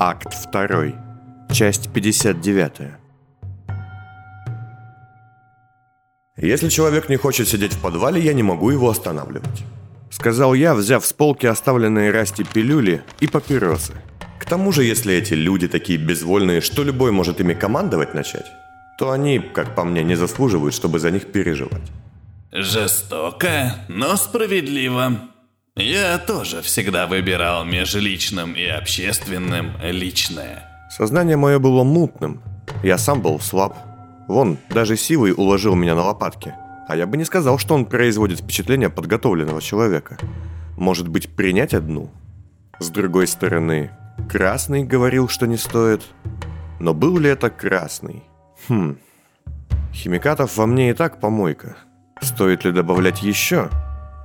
Акт 2. Часть 59. Если человек не хочет сидеть в подвале, я не могу его останавливать. Сказал я, взяв с полки оставленные Расти пилюли и папиросы. К тому же, если эти люди такие безвольные, что любой может ими командовать начать, то они, как по мне, не заслуживают, чтобы за них переживать. Жестоко, но справедливо. Я тоже всегда выбирал между личным и общественным личное. Сознание мое было мутным. Я сам был слаб. Вон, даже силой уложил меня на лопатки. А я бы не сказал, что он производит впечатление подготовленного человека. Может быть, принять одну? С другой стороны, Красный говорил, что не стоит. Но был ли это Красный? Хм. Химикатов во мне и так помойка. Стоит ли добавлять еще?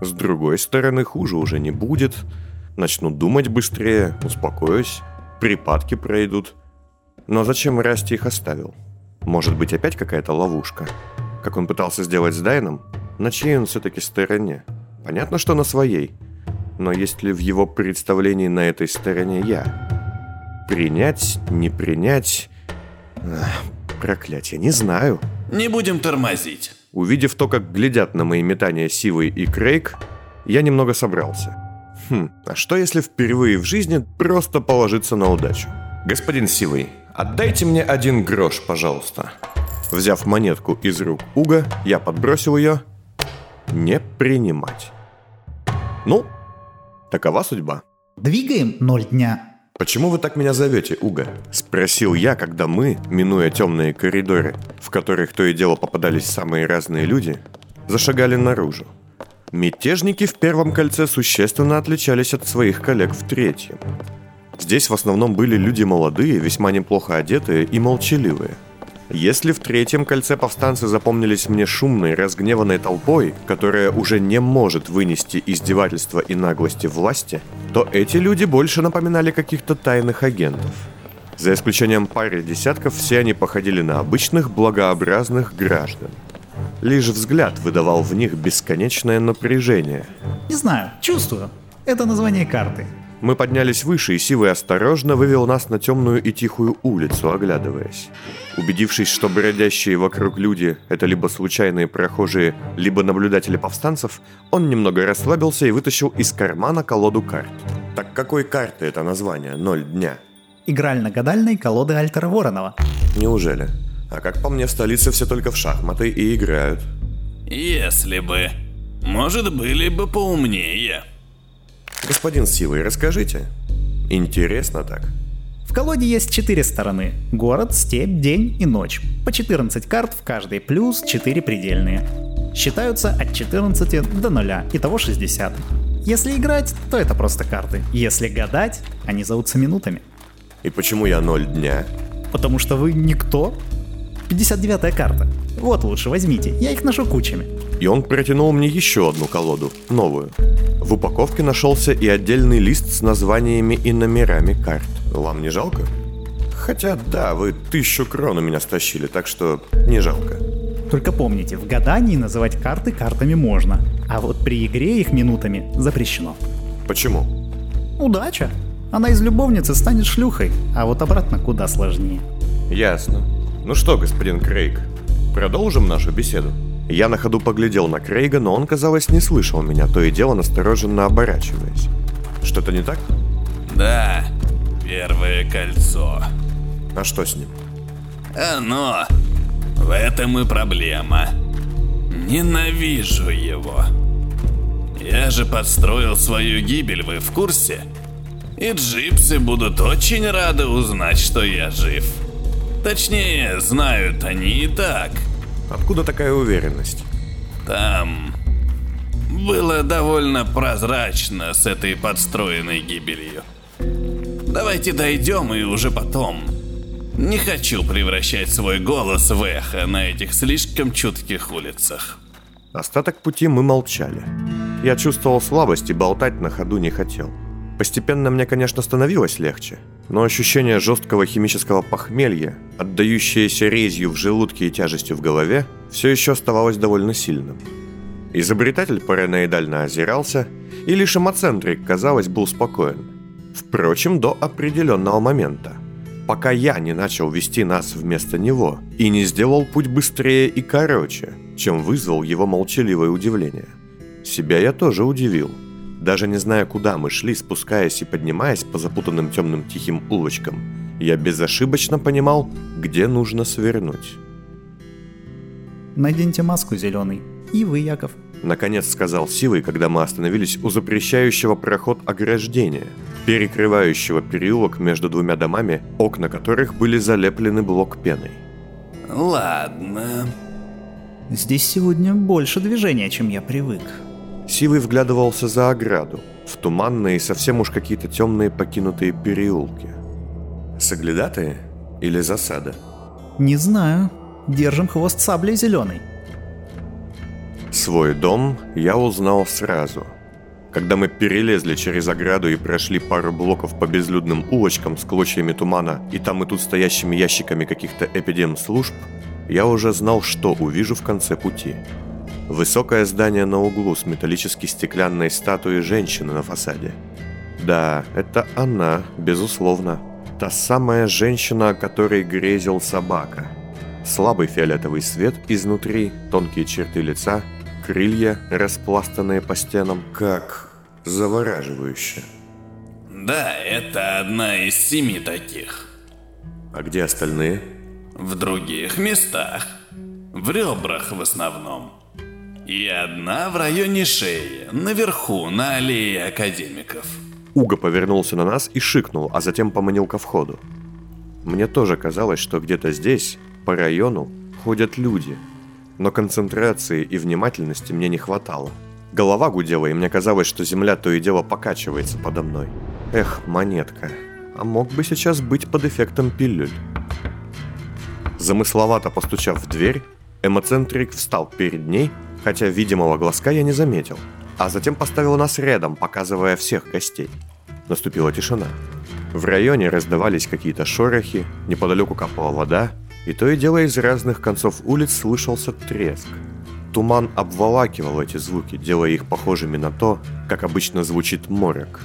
С другой стороны, хуже уже не будет. Начну думать быстрее, успокоюсь, припадки пройдут. Но зачем Расти их оставил? Может быть, опять какая-то ловушка? Как он пытался сделать с Дайном? На чьей он все-таки стороне? Понятно, что на своей. Но есть ли в его представлении на этой стороне я? Принять, не принять... Ах, проклятие, не знаю. Не будем тормозить. Увидев то, как глядят на мои метания Сивы и Крейг, я немного собрался. Хм, а что если впервые в жизни просто положиться на удачу? Господин Сивый, отдайте мне один грош, пожалуйста. Взяв монетку из рук Уга, я подбросил ее. Не принимать. Ну, такова судьба. Двигаем ноль дня. «Почему вы так меня зовете, Уга?» – спросил я, когда мы, минуя темные коридоры, в которых то и дело попадались самые разные люди, зашагали наружу. Мятежники в первом кольце существенно отличались от своих коллег в третьем. Здесь в основном были люди молодые, весьма неплохо одетые и молчаливые – если в третьем кольце повстанцы запомнились мне шумной, разгневанной толпой, которая уже не может вынести издевательства и наглости власти, то эти люди больше напоминали каких-то тайных агентов. За исключением пары десятков, все они походили на обычных благообразных граждан. Лишь взгляд выдавал в них бесконечное напряжение. Не знаю, чувствую. Это название карты. Мы поднялись выше, и Сивый осторожно вывел нас на темную и тихую улицу, оглядываясь. Убедившись, что бродящие вокруг люди – это либо случайные прохожие, либо наблюдатели повстанцев, он немного расслабился и вытащил из кармана колоду карт. Так какой карты это название? Ноль дня. Игрально-гадальной колоды Альтера Воронова. Неужели? А как по мне, в столице все только в шахматы и играют. Если бы. Может, были бы поумнее. Господин Силой, расскажите. Интересно так. В колоде есть четыре стороны. Город, степь, день и ночь. По 14 карт в каждой, плюс 4 предельные. Считаются от 14 до 0, итого 60. Если играть, то это просто карты. Если гадать, они зовутся минутами. И почему я 0 дня? Потому что вы никто. 59-я карта. Вот лучше возьмите, я их ношу кучами. И он протянул мне еще одну колоду, новую. В упаковке нашелся и отдельный лист с названиями и номерами карт. Вам не жалко? Хотя, да, вы тысячу крон у меня стащили, так что не жалко. Только помните, в гадании называть карты картами можно, а вот при игре их минутами запрещено. Почему? Удача. Она из любовницы станет шлюхой, а вот обратно куда сложнее. Ясно. Ну что, господин Крейг, продолжим нашу беседу? Я на ходу поглядел на Крейга, но он, казалось, не слышал меня, то и дело настороженно оборачиваясь. Что-то не так? Да, первое кольцо. А что с ним? Оно. В этом и проблема. Ненавижу его. Я же подстроил свою гибель, вы в курсе? И джипсы будут очень рады узнать, что я жив. Точнее, знают они и так – Откуда такая уверенность? Там было довольно прозрачно с этой подстроенной гибелью. Давайте дойдем и уже потом. Не хочу превращать свой голос в эхо на этих слишком чутких улицах. Остаток пути мы молчали. Я чувствовал слабость и болтать на ходу не хотел. Постепенно мне, конечно, становилось легче, но ощущение жесткого химического похмелья, отдающееся резью в желудке и тяжестью в голове, все еще оставалось довольно сильным. Изобретатель параноидально озирался, и лишь эмоцентрик, казалось, был спокоен. Впрочем, до определенного момента. Пока я не начал вести нас вместо него и не сделал путь быстрее и короче, чем вызвал его молчаливое удивление. Себя я тоже удивил. Даже не зная, куда мы шли, спускаясь и поднимаясь по запутанным темным тихим улочкам, я безошибочно понимал, где нужно свернуть. Наденьте маску зеленый. И вы, Яков. Наконец сказал Сивый, когда мы остановились у запрещающего проход ограждения, перекрывающего переулок между двумя домами, окна которых были залеплены блок пеной. Ладно. Здесь сегодня больше движения, чем я привык. Сивый вглядывался за ограду, в туманные и совсем уж какие-то темные покинутые переулки. Соглядатые или засада? Не знаю. Держим хвост саблей зеленый. Свой дом я узнал сразу. Когда мы перелезли через ограду и прошли пару блоков по безлюдным улочкам с клочьями тумана и там и тут стоящими ящиками каких-то эпидем-служб, я уже знал, что увижу в конце пути. Высокое здание на углу с металлической стеклянной статуей женщины на фасаде. Да, это она, безусловно. Та самая женщина, о которой грезил собака – Слабый фиолетовый свет изнутри, тонкие черты лица, крылья, распластанные по стенам, как завораживающе. Да, это одна из семи таких. А где остальные? В других местах. В ребрах в основном. И одна в районе шеи, наверху, на аллее академиков. Уго повернулся на нас и шикнул, а затем поманил ко входу. Мне тоже казалось, что где-то здесь, по району ходят люди, но концентрации и внимательности мне не хватало. Голова гудела, и мне казалось, что земля то и дело покачивается подо мной. Эх, монетка, а мог бы сейчас быть под эффектом пилюль. Замысловато постучав в дверь, эмоцентрик встал перед ней, хотя видимого глазка я не заметил, а затем поставил нас рядом, показывая всех гостей. Наступила тишина. В районе раздавались какие-то шорохи, неподалеку капала вода, и то и дело из разных концов улиц слышался треск. Туман обволакивал эти звуки, делая их похожими на то, как обычно звучит морок.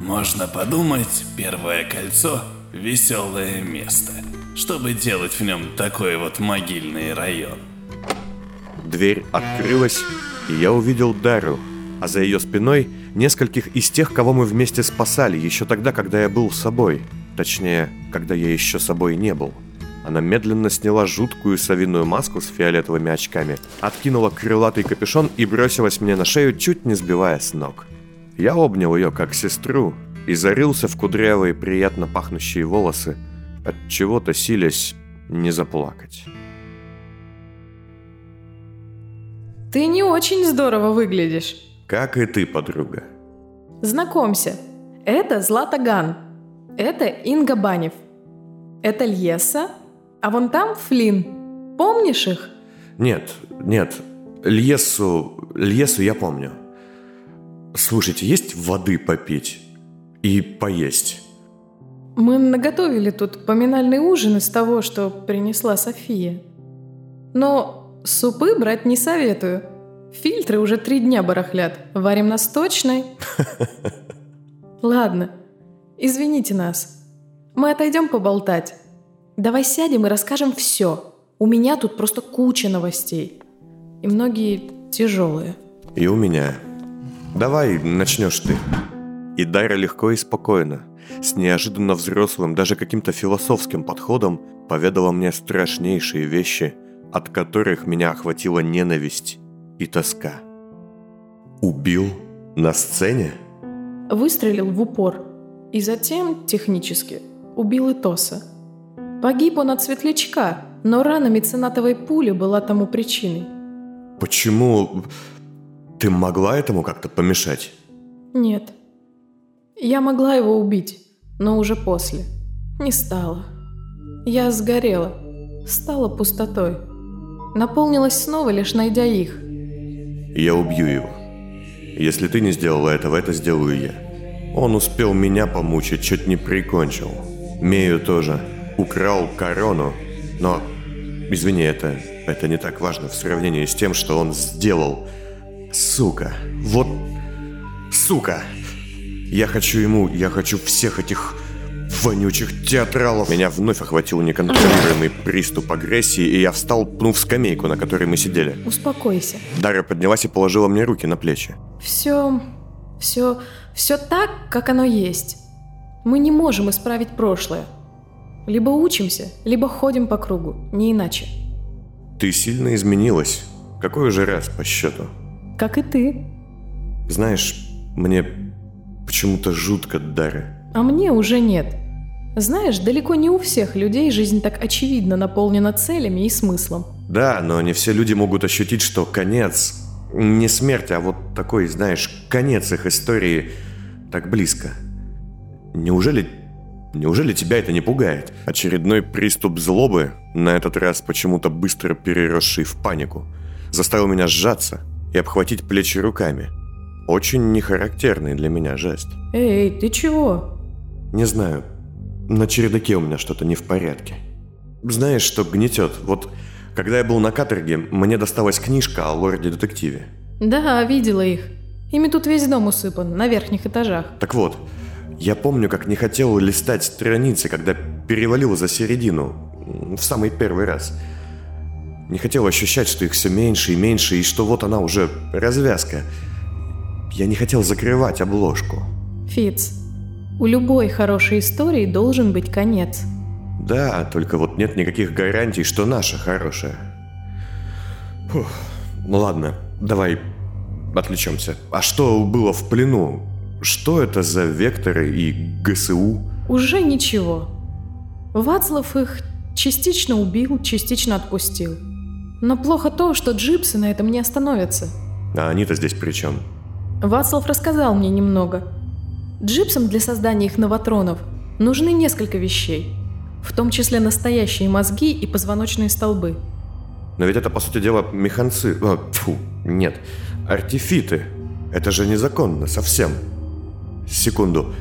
Можно подумать, первое кольцо – веселое место, чтобы делать в нем такой вот могильный район. Дверь открылась, и я увидел Дару, а за ее спиной нескольких из тех, кого мы вместе спасали еще тогда, когда я был собой. Точнее, когда я еще собой не был. Она медленно сняла жуткую совиную маску с фиолетовыми очками, откинула крылатый капюшон и бросилась мне на шею, чуть не сбивая с ног. Я обнял ее как сестру и зарылся в кудрявые приятно пахнущие волосы, от чего-то силясь не заплакать. Ты не очень здорово выглядишь. Как и ты, подруга. Знакомься, это Злата Ган. Это Инга Банев. Это Льеса, а вон там Флин. Помнишь их? Нет, нет. Льесу, Льесу я помню. Слушайте, есть воды попить и поесть? Мы наготовили тут поминальный ужин из того, что принесла София. Но супы брать не советую. Фильтры уже три дня барахлят. Варим на сточной. Ладно, извините нас. Мы отойдем поболтать. Давай сядем и расскажем все. У меня тут просто куча новостей. И многие тяжелые. И у меня. Давай начнешь ты. И Дайра легко и спокойно, с неожиданно взрослым, даже каким-то философским подходом, поведала мне страшнейшие вещи, от которых меня охватила ненависть и тоска. Убил на сцене? Выстрелил в упор. И затем, технически, убил Итоса – Погиб он от светлячка, но рана меценатовой пули была тому причиной. Почему ты могла этому как-то помешать? Нет. Я могла его убить, но уже после. Не стала. Я сгорела. Стала пустотой. Наполнилась снова, лишь найдя их. Я убью его. Если ты не сделала этого, это сделаю я. Он успел меня помучить, чуть не прикончил. Мею тоже украл корону, но, извини, это, это не так важно в сравнении с тем, что он сделал. Сука, вот сука. Я хочу ему, я хочу всех этих вонючих театралов. Меня вновь охватил неконтролируемый приступ агрессии, и я встал, пнув скамейку, на которой мы сидели. Успокойся. Дарья поднялась и положила мне руки на плечи. Все, все, все так, как оно есть. Мы не можем исправить прошлое. Либо учимся, либо ходим по кругу, не иначе. Ты сильно изменилась. Какой уже раз по счету? Как и ты. Знаешь, мне почему-то жутко, Дарья. А мне уже нет. Знаешь, далеко не у всех людей жизнь так очевидно наполнена целями и смыслом. Да, но не все люди могут ощутить, что конец не смерть, а вот такой, знаешь, конец их истории так близко. Неужели Неужели тебя это не пугает? Очередной приступ злобы, на этот раз почему-то быстро переросший в панику, заставил меня сжаться и обхватить плечи руками. Очень нехарактерный для меня жест. Эй, ты чего? Не знаю, на чердаке у меня что-то не в порядке. Знаешь, что гнетет? Вот когда я был на каторге, мне досталась книжка о лорде-детективе. Да, видела их. Ими тут весь дом усыпан, на верхних этажах. Так вот, я помню, как не хотел листать страницы, когда перевалил за середину, в самый первый раз. Не хотел ощущать, что их все меньше и меньше, и что вот она уже развязка. Я не хотел закрывать обложку. Фиц, у любой хорошей истории должен быть конец. Да, только вот нет никаких гарантий, что наша хорошая. Фух. Ну ладно, давай отвлечемся. А что было в плену? Что это за векторы и ГСУ? Уже ничего. Вацлав их частично убил, частично отпустил. Но плохо то, что джипсы на этом не остановятся. А они-то здесь при чем? Вацлав рассказал мне немного. Джипсам для создания их новотронов нужны несколько вещей, в том числе настоящие мозги и позвоночные столбы. Но ведь это, по сути дела, механцы... А, фу, нет, артефиты. Это же незаконно совсем. Секунду.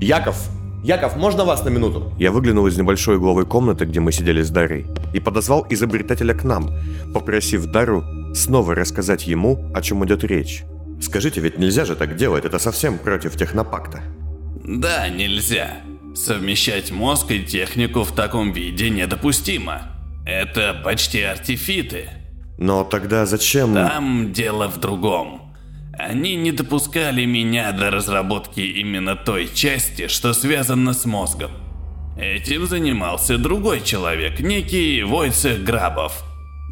Яков! Яков, можно вас на минуту? Я выглянул из небольшой угловой комнаты, где мы сидели с Дарой, и подозвал изобретателя к нам, попросив Дару снова рассказать ему, о чем идет речь. Скажите, ведь нельзя же так делать, это совсем против технопакта. Да, нельзя. Совмещать мозг и технику в таком виде недопустимо. Это почти артефиты. Но тогда зачем... Там дело в другом. Они не допускали меня до разработки именно той части, что связано с мозгом. Этим занимался другой человек, некий Войцех Грабов.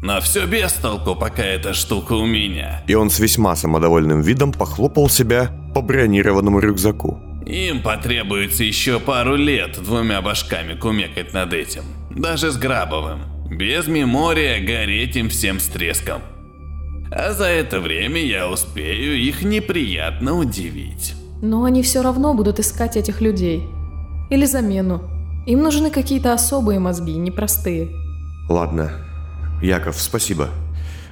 Но все без толку, пока эта штука у меня. И он с весьма самодовольным видом похлопал себя по бронированному рюкзаку. Им потребуется еще пару лет двумя башками кумекать над этим. Даже с Грабовым. Без мемория гореть им всем с треском. А за это время я успею их неприятно удивить. Но они все равно будут искать этих людей. Или замену. Им нужны какие-то особые мозги, непростые. Ладно. Яков, спасибо.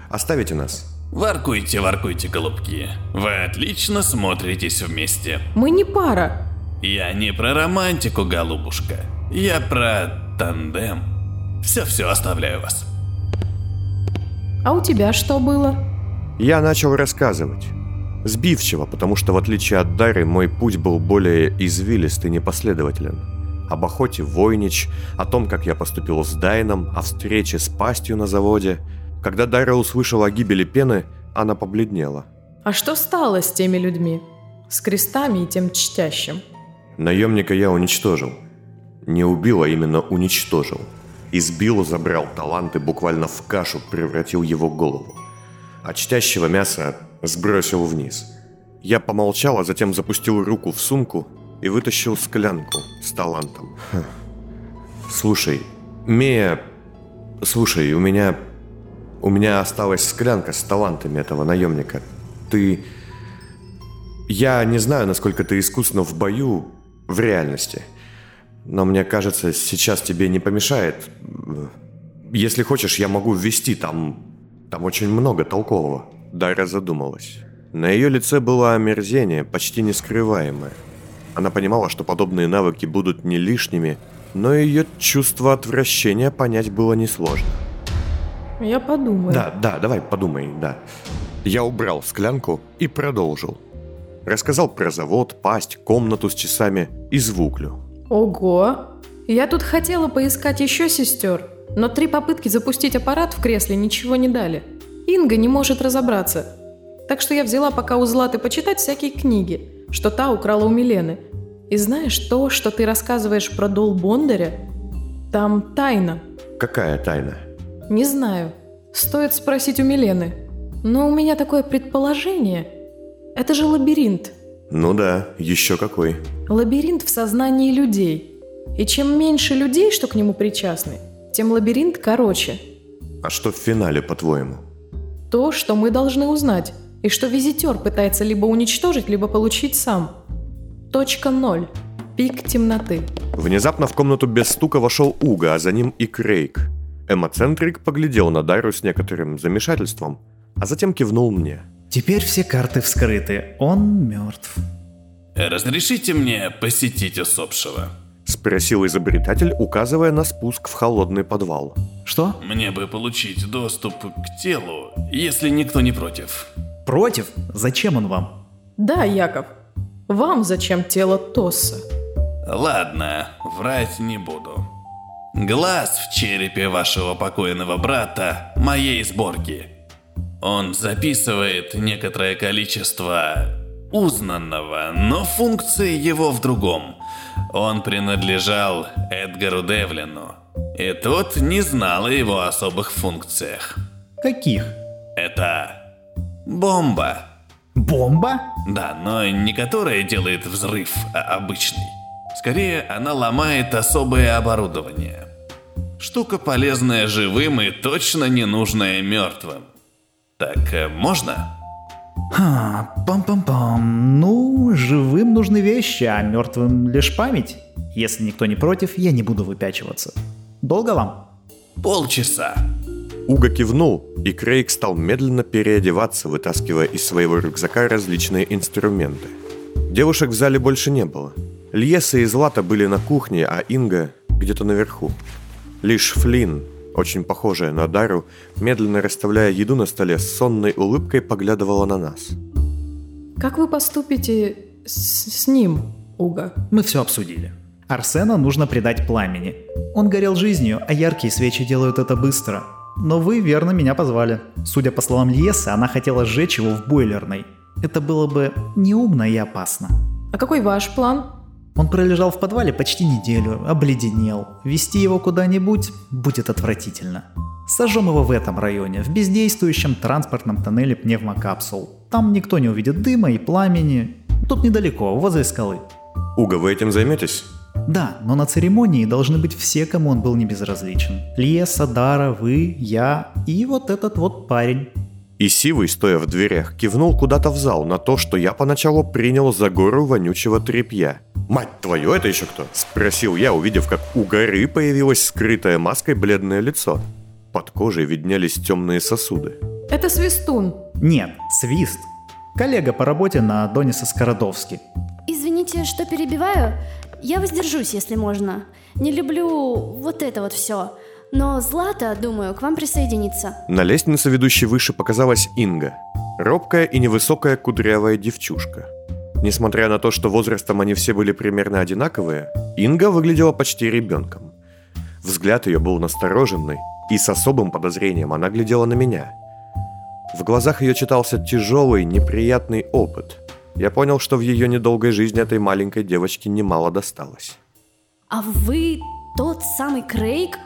Оставите нас. Воркуйте, воркуйте, голубки. Вы отлично смотритесь вместе. Мы не пара. Я не про романтику, голубушка. Я про тандем. Все-все, оставляю вас. А у тебя что было? Я начал рассказывать. Сбивчиво, потому что в отличие от Дары, мой путь был более извилист и непоследователен. Об охоте Войнич, о том, как я поступил с Дайном, о встрече с пастью на заводе. Когда Дайра услышала о гибели Пены, она побледнела. А что стало с теми людьми? С крестами и тем чтящим? Наемника я уничтожил. Не убил, а именно уничтожил. Избил, забрал таланты, буквально в кашу превратил его голову а чтящего мяса сбросил вниз. Я помолчал, а затем запустил руку в сумку и вытащил склянку с талантом. Слушай, Мия... Слушай, у меня... У меня осталась склянка с талантами этого наемника. Ты... Я не знаю, насколько ты искусно в бою в реальности. Но мне кажется, сейчас тебе не помешает. Если хочешь, я могу ввести там там очень много толкового. Дайра задумалась. На ее лице было омерзение, почти нескрываемое. Она понимала, что подобные навыки будут не лишними, но ее чувство отвращения понять было несложно. Я подумаю. Да, да, давай подумай, да. Я убрал склянку и продолжил. Рассказал про завод, пасть, комнату с часами и звуклю. Ого! Я тут хотела поискать еще сестер, но три попытки запустить аппарат в кресле ничего не дали. Инга не может разобраться. Так что я взяла пока у Златы почитать всякие книги, что та украла у Милены. И знаешь, то, что ты рассказываешь про Дол Бондаря, там тайна. Какая тайна? Не знаю. Стоит спросить у Милены. Но у меня такое предположение. Это же лабиринт. Ну да, еще какой. Лабиринт в сознании людей. И чем меньше людей, что к нему причастны, тем лабиринт короче. А что в финале, по-твоему? То, что мы должны узнать, и что визитер пытается либо уничтожить, либо получить сам. Точка ноль. Пик темноты. Внезапно в комнату без стука вошел Уга, а за ним и Крейг. Эмоцентрик поглядел на Дару с некоторым замешательством, а затем кивнул мне. Теперь все карты вскрыты. Он мертв. Разрешите мне посетить усопшего? Спросил изобретатель, указывая на спуск в холодный подвал. Что? Мне бы получить доступ к телу, если никто не против. Против? Зачем он вам? Да, Яков. Вам зачем тело Тосса? Ладно, врать не буду. Глаз в черепе вашего покойного брата моей сборки. Он записывает некоторое количество узнанного, но функции его в другом. Он принадлежал Эдгару Девлину, и тот не знал о его особых функциях. Каких? Это бомба. Бомба? Да, но не которая делает взрыв, а обычный. Скорее, она ломает особое оборудование. Штука полезная живым и точно не нужная мертвым. Так э, можно? Ха, пам-пам-пам. Ну, живым нужны вещи, а мертвым лишь память. Если никто не против, я не буду выпячиваться. Долго вам? Полчаса. Уга кивнул, и Крейг стал медленно переодеваться, вытаскивая из своего рюкзака различные инструменты. Девушек в зале больше не было. Льеса и Злата были на кухне, а Инга где-то наверху. Лишь Флинн, очень похожая на Дару, медленно расставляя еду на столе, с сонной улыбкой поглядывала на нас. Как вы поступите с, с ним, Уга? Мы все обсудили. Арсена нужно предать пламени. Он горел жизнью, а яркие свечи делают это быстро. Но вы верно меня позвали. Судя по словам Льесы, она хотела сжечь его в бойлерной. Это было бы неумно и опасно. А какой ваш план? Он пролежал в подвале почти неделю, обледенел. Вести его куда-нибудь будет отвратительно. Сожжем его в этом районе, в бездействующем транспортном тоннеле пневмокапсул. Там никто не увидит дыма и пламени. Тут недалеко, возле скалы. Уга, вы этим займетесь? Да, но на церемонии должны быть все, кому он был не безразличен. Леса, Дара, вы, я и вот этот вот парень. И Сивый, стоя в дверях, кивнул куда-то в зал на то, что я поначалу принял за гору вонючего тряпья. «Мать твою, это еще кто?» – спросил я, увидев, как у горы появилось скрытое маской бледное лицо. Под кожей виднелись темные сосуды. Это Свистун. Нет, Свист. Коллега по работе на Дониса Скородовски. Извините, что перебиваю. Я воздержусь, если можно. Не люблю вот это вот все. Но Злата, думаю, к вам присоединится. На лестнице, ведущей выше, показалась Инга. Робкая и невысокая кудрявая девчушка. Несмотря на то, что возрастом они все были примерно одинаковые, Инга выглядела почти ребенком. Взгляд ее был настороженный, и с особым подозрением она глядела на меня. В глазах ее читался тяжелый, неприятный опыт. Я понял, что в ее недолгой жизни этой маленькой девочке немало досталось. А вы тот самый Крейг?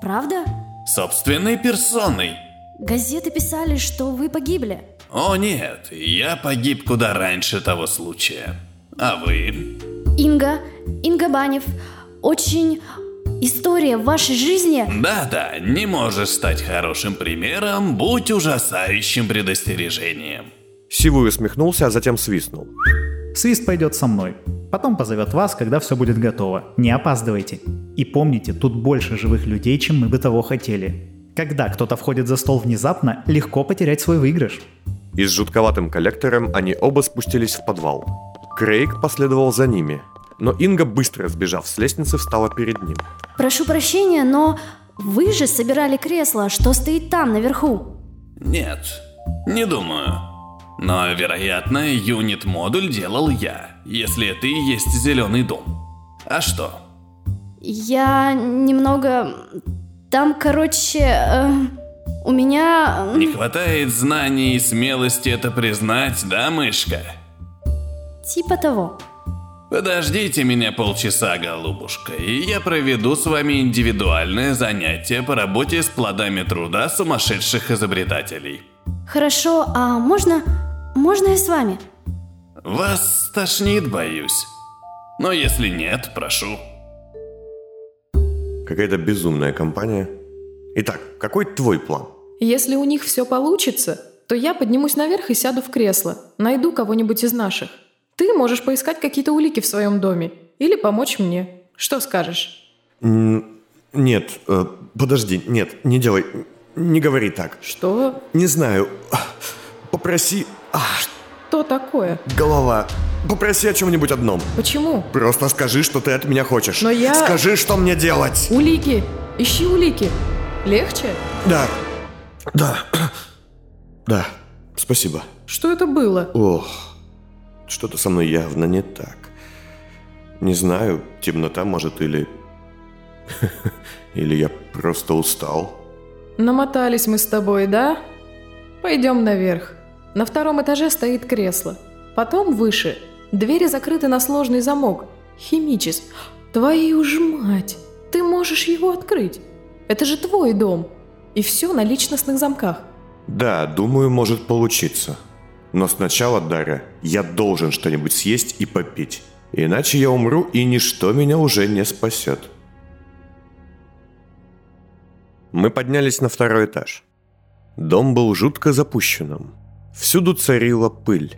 Правда? Собственной персоной. Газеты писали, что вы погибли. О нет, я погиб куда раньше того случая. А вы? Инга, Инга Банев. Очень история в вашей жизни. Да-да, не можешь стать хорошим примером, будь ужасающим предостережением. Сивый усмехнулся, а затем свистнул. Свист пойдет со мной. Потом позовет вас, когда все будет готово. Не опаздывайте. И помните, тут больше живых людей, чем мы бы того хотели. Когда кто-то входит за стол внезапно, легко потерять свой выигрыш. И с жутковатым коллектором они оба спустились в подвал. Крейг последовал за ними, но Инга, быстро сбежав с лестницы, встала перед ним. Прошу прощения, но вы же собирали кресло, что стоит там, наверху. Нет, не думаю. Но, вероятно, юнит-модуль делал я, если и есть зеленый дом. А что? Я немного... Там, короче, э, у меня... э, Не хватает знаний и смелости это признать, да, мышка? Типа того. Подождите меня полчаса, голубушка, и я проведу с вами индивидуальное занятие по работе с плодами труда сумасшедших изобретателей. Хорошо, а можно... Можно я с вами? Вас тошнит, боюсь. Но если нет, прошу. Какая-то безумная компания. Итак, какой твой план? Если у них все получится, то я поднимусь наверх и сяду в кресло. Найду кого-нибудь из наших. Ты можешь поискать какие-то улики в своем доме. Или помочь мне. Что скажешь? М, Нет, э, подожди, нет, не делай, не говори так. Что? Не знаю, попроси... А, Что такое? голова, попроси о чем-нибудь одном. Почему? Просто скажи, что ты от меня хочешь. Но я- Скажи, что мне делать. Улики! Ищи улики! Легче? Да, да, да, спасибо. Что это было? Ох, что-то со мной явно не так. Не знаю, темнота может или... Или я просто устал. Намотались мы с тобой, да? Пойдем наверх. На втором этаже стоит кресло. Потом выше. Двери закрыты на сложный замок. Химичес. Твою ж мать! Ты можешь его открыть. Это же твой дом. И все на личностных замках. Да, думаю, может получиться. Но сначала, Дарья, я должен что-нибудь съесть и попить. Иначе я умру, и ничто меня уже не спасет. Мы поднялись на второй этаж. Дом был жутко запущенным. Всюду царила пыль.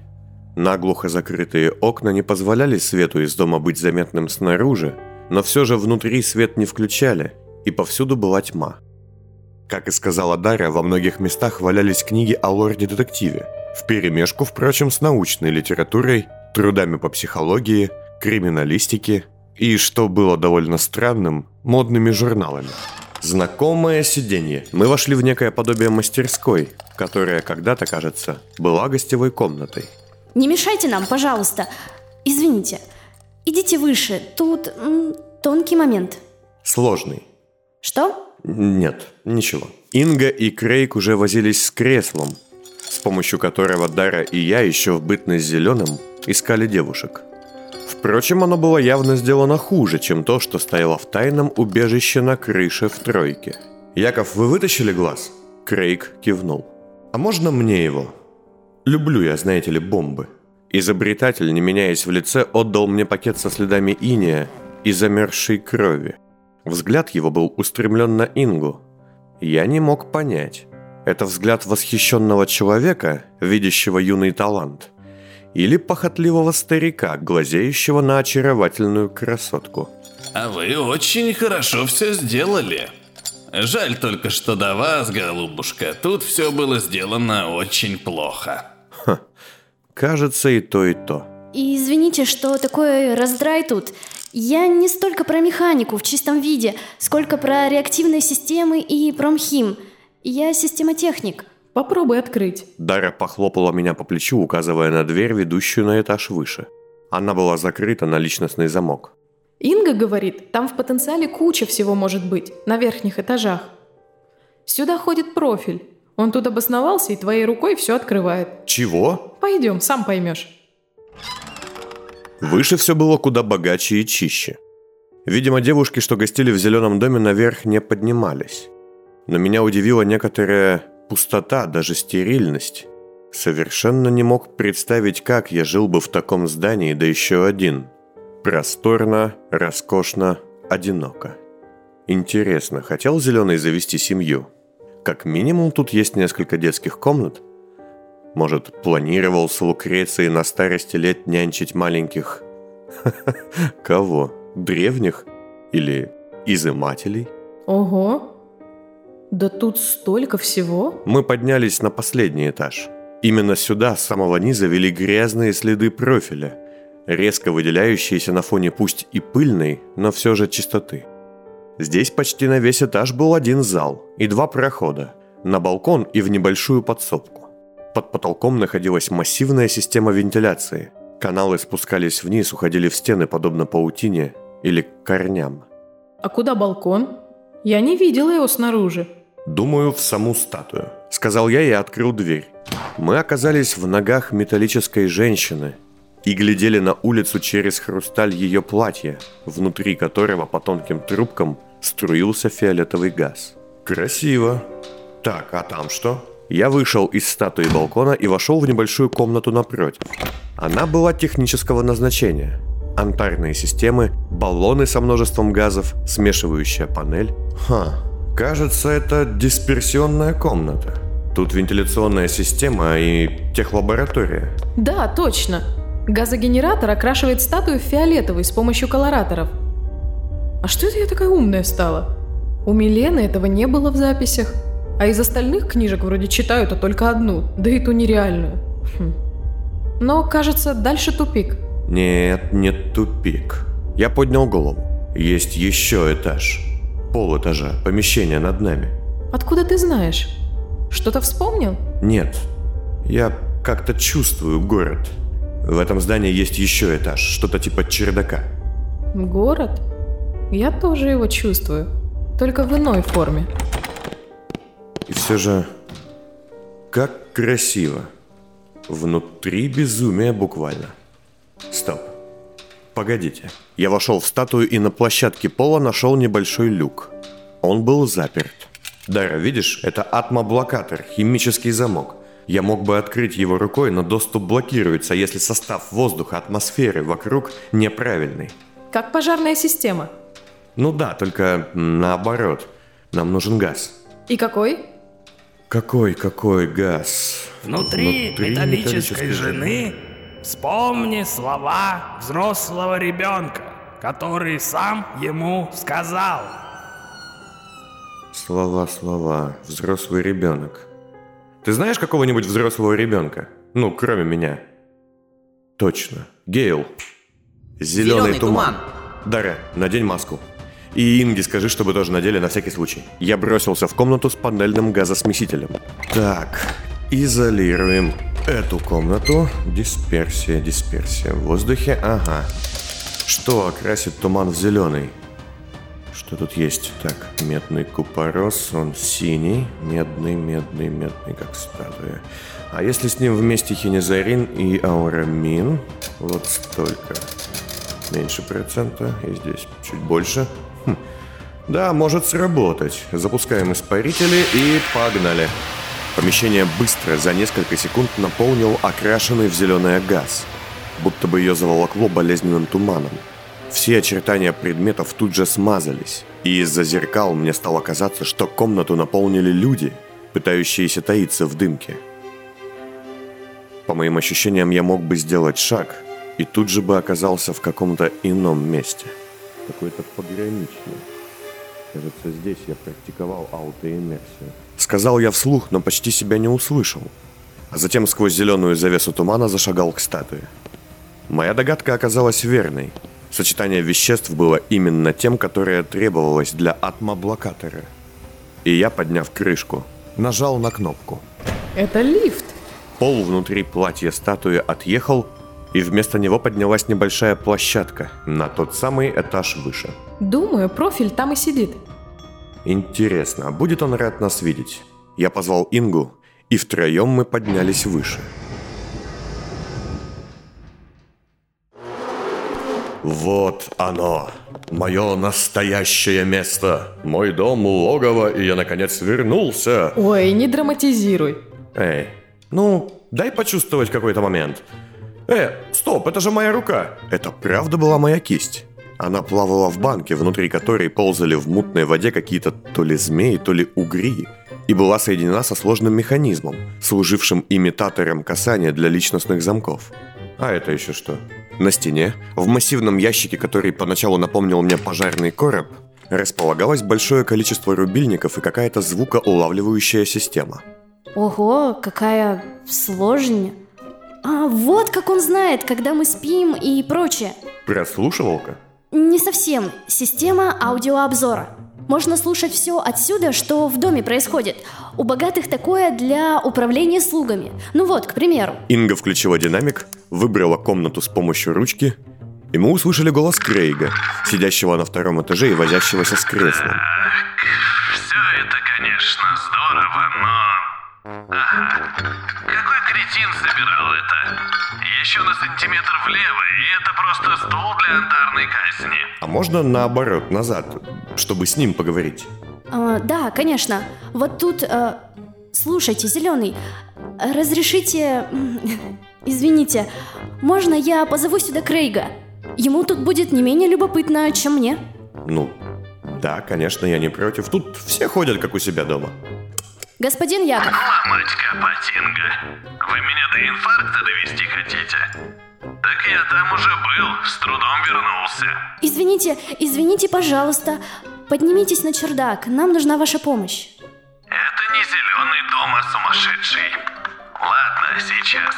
Наглухо закрытые окна не позволяли свету из дома быть заметным снаружи, но все же внутри свет не включали, и повсюду была тьма. Как и сказала Дарья, во многих местах валялись книги о лорде-детективе, вперемешку, впрочем, с научной литературой, трудами по психологии, криминалистике и, что было довольно странным, модными журналами. Знакомое сиденье. Мы вошли в некое подобие мастерской, которая когда-то, кажется, была гостевой комнатой. Не мешайте нам, пожалуйста. Извините. Идите выше. Тут м, тонкий момент. Сложный. Что? Нет, ничего. Инга и Крейг уже возились с креслом, с помощью которого Дара и я еще в бытность зеленым искали девушек. Впрочем, оно было явно сделано хуже, чем то, что стояло в тайном убежище на крыше в тройке. «Яков, вы вытащили глаз?» Крейг кивнул. «А можно мне его?» «Люблю я, знаете ли, бомбы». Изобретатель, не меняясь в лице, отдал мне пакет со следами иния и замерзшей крови. Взгляд его был устремлен на Ингу. Я не мог понять, это взгляд восхищенного человека, видящего юный талант, или похотливого старика, глазеющего на очаровательную красотку. А вы очень хорошо все сделали. Жаль только, что до вас, голубушка, тут все было сделано очень плохо. Кажется, и то, и то. И извините, что такой раздрай тут. Я не столько про механику в чистом виде, сколько про реактивные системы и промхим. Я системотехник. Попробуй открыть. Дарья похлопала меня по плечу, указывая на дверь, ведущую на этаж выше. Она была закрыта на личностный замок. Инга говорит, там в потенциале куча всего может быть, на верхних этажах. Сюда ходит профиль. Он тут обосновался и твоей рукой все открывает. Чего? Пойдем, сам поймешь. Выше все было куда богаче и чище. Видимо, девушки, что гостили в зеленом доме, наверх не поднимались. Но меня удивила некоторая пустота, даже стерильность. Совершенно не мог представить, как я жил бы в таком здании, да еще один. Просторно, роскошно, одиноко. Интересно, хотел Зеленый завести семью? Как минимум тут есть несколько детских комнат. Может, планировал с Лукрецией на старости лет нянчить маленьких... Кого? Древних? Или изымателей? Ого. Да тут столько всего. Мы поднялись на последний этаж. Именно сюда, с самого низа, вели грязные следы профиля, резко выделяющиеся на фоне пусть и пыльной, но все же чистоты. Здесь почти на весь этаж был один зал и два прохода, на балкон и в небольшую подсобку. Под потолком находилась массивная система вентиляции. Каналы спускались вниз, уходили в стены, подобно паутине или корням. А куда балкон? Я не видела его снаружи. Думаю, в саму статую. Сказал я и открыл дверь. Мы оказались в ногах металлической женщины и глядели на улицу через хрусталь ее платья, внутри которого по тонким трубкам струился фиолетовый газ. Красиво. Так, а там что? Я вышел из статуи балкона и вошел в небольшую комнату напротив. Она была технического назначения. Антарные системы, баллоны со множеством газов, смешивающая панель. Ха, кажется, это дисперсионная комната. Тут вентиляционная система и техлаборатория. Да, точно. Газогенератор окрашивает статую в фиолетовый с помощью колораторов. А что это я такая умная стала? У Милены этого не было в записях. А из остальных книжек вроде читают, а только одну, да и ту нереальную. Хм. Но, кажется, дальше тупик. Нет, не тупик. Я поднял голову. Есть еще этаж. Пол этажа, помещение над нами. Откуда ты знаешь? Что-то вспомнил? Нет, я как-то чувствую город. В этом здании есть еще этаж, что-то типа чердака. Город? Я тоже его чувствую, только в иной форме. И все же, как красиво. Внутри безумие буквально. Стоп. Погодите. Я вошел в статую и на площадке пола нашел небольшой люк. Он был заперт. Дара, видишь, это атмоблокатор, химический замок. Я мог бы открыть его рукой, но доступ блокируется, если состав воздуха, атмосферы вокруг неправильный. Как пожарная система. Ну да, только наоборот. Нам нужен газ. И какой? Какой, какой газ? Внутри, Внутри металлической, металлической жены вспомни слова взрослого ребенка, который сам ему сказал. Слова, слова. Взрослый ребенок. Ты знаешь какого-нибудь взрослого ребенка? Ну, кроме меня. Точно. Гейл. Зеленый, Зеленый туман. туман. Дара, надень маску. И Инге скажи, чтобы тоже надели на всякий случай. Я бросился в комнату с панельным газосмесителем. Так, изолируем эту комнату. Дисперсия, дисперсия. В воздухе, ага. Что окрасит туман в зеленый? Что тут есть? Так, медный купорос, он синий, медный, медный, медный, как статуя. А если с ним вместе хинезарин и аурамин? Вот столько. Меньше процента, и здесь чуть больше. Хм. Да, может сработать. Запускаем испарители и погнали. Помещение быстро, за несколько секунд наполнил окрашенный в зеленый газ. Будто бы ее заволокло болезненным туманом. Все очертания предметов тут же смазались, и из-за зеркал мне стало казаться, что комнату наполнили люди, пытающиеся таиться в дымке. По моим ощущениям, я мог бы сделать шаг, и тут же бы оказался в каком-то ином месте. Какой-то пограничный. Кажется, здесь я практиковал аутоиммерсию. Сказал я вслух, но почти себя не услышал. А затем сквозь зеленую завесу тумана зашагал к статуе. Моя догадка оказалась верной – Сочетание веществ было именно тем, которое требовалось для атмоблокатора. И я, подняв крышку, нажал на кнопку. Это лифт. Пол внутри платья статуи отъехал, и вместо него поднялась небольшая площадка на тот самый этаж выше. Думаю, профиль там и сидит. Интересно, будет он рад нас видеть? Я позвал Ингу, и втроем мы поднялись выше. Вот оно, мое настоящее место. Мой дом, логово, и я наконец вернулся. Ой, не драматизируй. Эй, ну, дай почувствовать какой-то момент. Э, стоп, это же моя рука. Это правда была моя кисть. Она плавала в банке, внутри которой ползали в мутной воде какие-то то ли змеи, то ли угри, и была соединена со сложным механизмом, служившим имитатором касания для личностных замков. А это еще что? На стене, в массивном ящике, который поначалу напомнил мне пожарный короб, располагалось большое количество рубильников и какая-то звукоулавливающая система. Ого, какая сложная. А вот как он знает, когда мы спим и прочее. Прослушивалка? Не совсем. Система аудиообзора. Можно слушать все отсюда, что в доме происходит. У богатых такое для управления слугами. Ну вот, к примеру. Инга включила динамик, выбрала комнату с помощью ручки, и мы услышали голос Крейга, сидящего на втором этаже и возящегося с креслом. Все это, конечно, здорово, но... Ага. Какой кретин собирал это? Еще на сантиметр влево, и это просто стул для антарной казни. А можно наоборот, назад, чтобы с ним поговорить? А, да, конечно. Вот тут... а, слушайте, зеленый, разрешите... Извините, можно я позову сюда Крейга? Ему тут будет не менее любопытно, чем мне. Ну, да, конечно, я не против. Тут все ходят, как у себя дома. Господин Яков, Ломать Патинга. Вы меня до инфаркта довести хотите? Так я там уже был, с трудом вернулся. извините, извините, пожалуйста. Поднимитесь на чердак, нам нужна ваша помощь. Это не зеленый дом, а сумасшедший. Ладно, сейчас.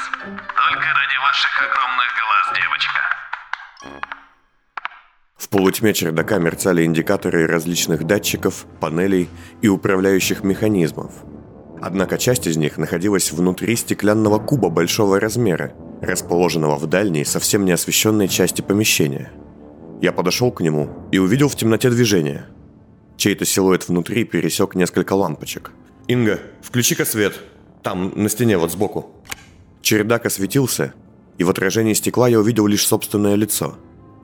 Только ради ваших огромных глаз, девочка. В полутьме чердака мерцали индикаторы различных датчиков, панелей и управляющих механизмов. Однако часть из них находилась внутри стеклянного куба большого размера, расположенного в дальней, совсем не освещенной части помещения. Я подошел к нему и увидел в темноте движение. Чей-то силуэт внутри пересек несколько лампочек. «Инга, включи-ка свет. Там, на стене, вот сбоку». Чердак осветился, и в отражении стекла я увидел лишь собственное лицо.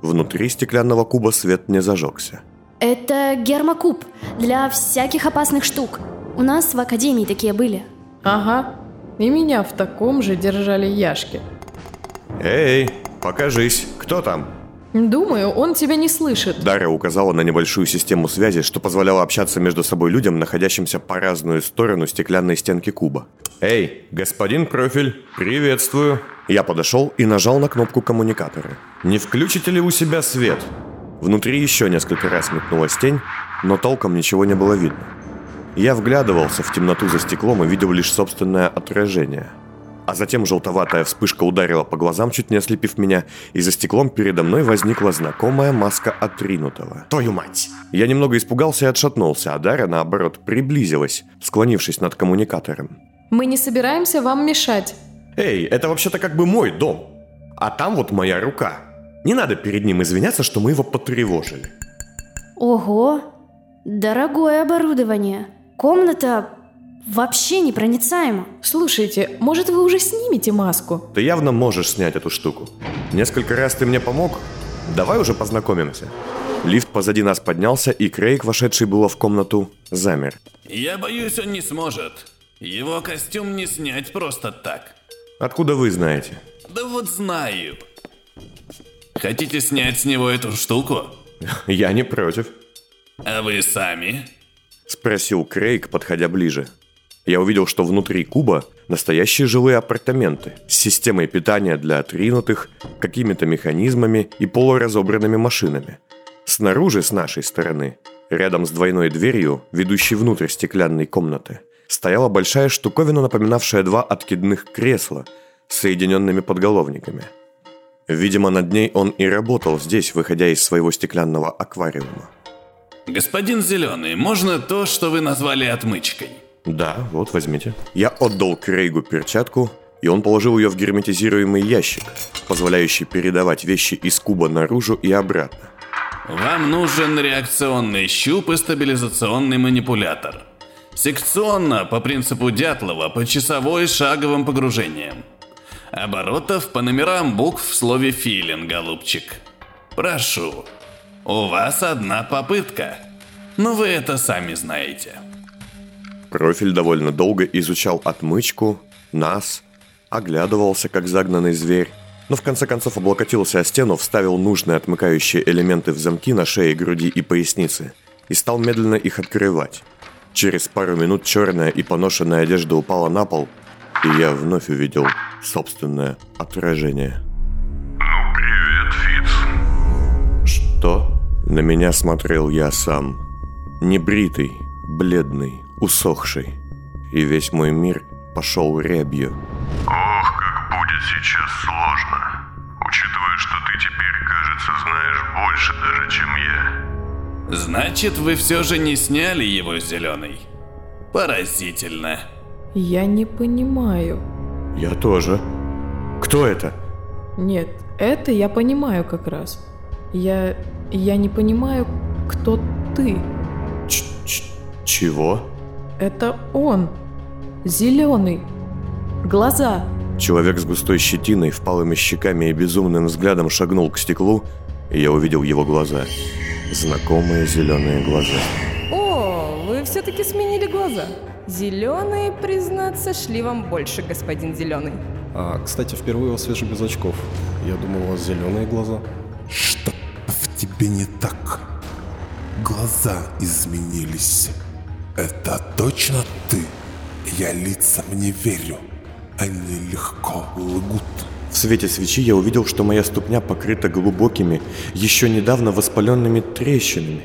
Внутри стеклянного куба свет не зажегся. Это гермокуб для всяких опасных штук. У нас в академии такие были. Ага. И меня в таком же держали яшки. «Эй, покажись, кто там?» Думаю, он тебя не слышит. Дарья указала на небольшую систему связи, что позволяло общаться между собой людям, находящимся по разную сторону стеклянной стенки куба. «Эй, господин профиль, приветствую!» Я подошел и нажал на кнопку коммуникатора. «Не включите ли у себя свет?» Внутри еще несколько раз метнулась тень, но толком ничего не было видно. Я вглядывался в темноту за стеклом и видел лишь собственное отражение. А затем желтоватая вспышка ударила по глазам, чуть не ослепив меня, и за стеклом передо мной возникла знакомая маска отринутого. Твою мать! Я немного испугался и отшатнулся, а Дарья, наоборот, приблизилась, склонившись над коммуникатором. Мы не собираемся вам мешать. «Эй, это вообще-то как бы мой дом. А там вот моя рука. Не надо перед ним извиняться, что мы его потревожили». Ого, дорогое оборудование. Комната вообще непроницаема. Слушайте, может вы уже снимете маску? Ты явно можешь снять эту штуку. Несколько раз ты мне помог. Давай уже познакомимся. Лифт позади нас поднялся, и Крейг, вошедший было в комнату, замер. Я боюсь, он не сможет. Его костюм не снять просто так. Откуда вы знаете? Да вот знаю. Хотите снять с него эту штуку? Я не против. А вы сами? Спросил Крейг, подходя ближе. Я увидел, что внутри куба настоящие жилые апартаменты с системой питания для отринутых, какими-то механизмами и полуразобранными машинами. Снаружи, с нашей стороны, рядом с двойной дверью, ведущей внутрь стеклянной комнаты, стояла большая штуковина, напоминавшая два откидных кресла соединенными подголовниками. Видимо, над ней он и работал здесь, выходя из своего стеклянного аквариума. Господин Зеленый, можно то, что вы назвали отмычкой? Да, вот возьмите. Я отдал Крейгу перчатку, и он положил ее в герметизируемый ящик, позволяющий передавать вещи из куба наружу и обратно. Вам нужен реакционный щуп и стабилизационный манипулятор. Секционно, по принципу Дятлова, по часовой шаговым погружением. Оборотов по номерам букв в слове «филин», голубчик. Прошу. У вас одна попытка. Но вы это сами знаете. Профиль довольно долго изучал отмычку, нас, оглядывался, как загнанный зверь, но в конце концов облокотился о стену, вставил нужные отмыкающие элементы в замки на шее, груди и пояснице и стал медленно их открывать. Через пару минут черная и поношенная одежда упала на пол, и я вновь увидел собственное отражение. Ну, привет, Фиц. Что? На меня смотрел я сам. Небритый, бледный, усохший. И весь мой мир пошел рябью. Ох, как будет сейчас сложно. Учитывая, что ты теперь, кажется, знаешь больше даже, чем я. Значит, вы все же не сняли его зеленый. Поразительно. Я не понимаю. Я тоже. Кто это? Нет, это я понимаю как раз. Я... я не понимаю, кто ты. Ч -ч Чего? Это он. Зеленый. Глаза. Человек с густой щетиной, впалыми щеками и безумным взглядом шагнул к стеклу, и я увидел его глаза. Знакомые зеленые глаза. О, вы все-таки сменили глаза. Зеленые, признаться, шли вам больше, господин Зеленый. А, кстати, впервые вас вижу без очков. Я думал, у вас зеленые глаза. Что в тебе не так? Глаза изменились. Это точно ты? Я лицам не верю. Они легко лгут. В свете свечи я увидел, что моя ступня покрыта глубокими, еще недавно воспаленными трещинами.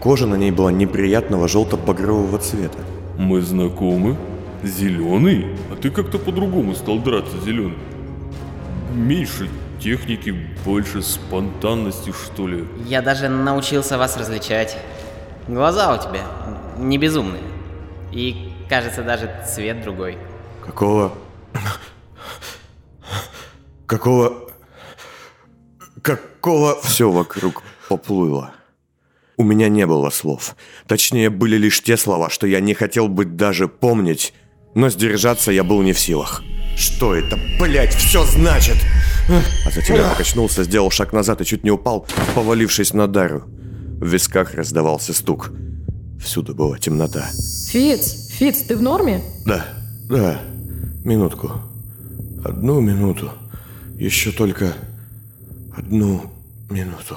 Кожа на ней была неприятного желто-багрового цвета. Мы знакомы? Зеленый? А ты как-то по-другому стал драться, зеленый. Меньше техники, больше спонтанности, что ли. Я даже научился вас различать. Глаза у тебя не безумные. И, кажется, даже цвет другой. Какого... Какого... Какого... Все вокруг поплыло. У меня не было слов. Точнее, были лишь те слова, что я не хотел бы даже помнить, но сдержаться я был не в силах. Что это, блять, все значит? А затем я покачнулся, сделал шаг назад и чуть не упал, повалившись на Дару. В висках раздавался стук. Всюду была темнота. Фиц, Фиц, ты в норме? Да, да, минутку. Одну минуту. Еще только одну минуту.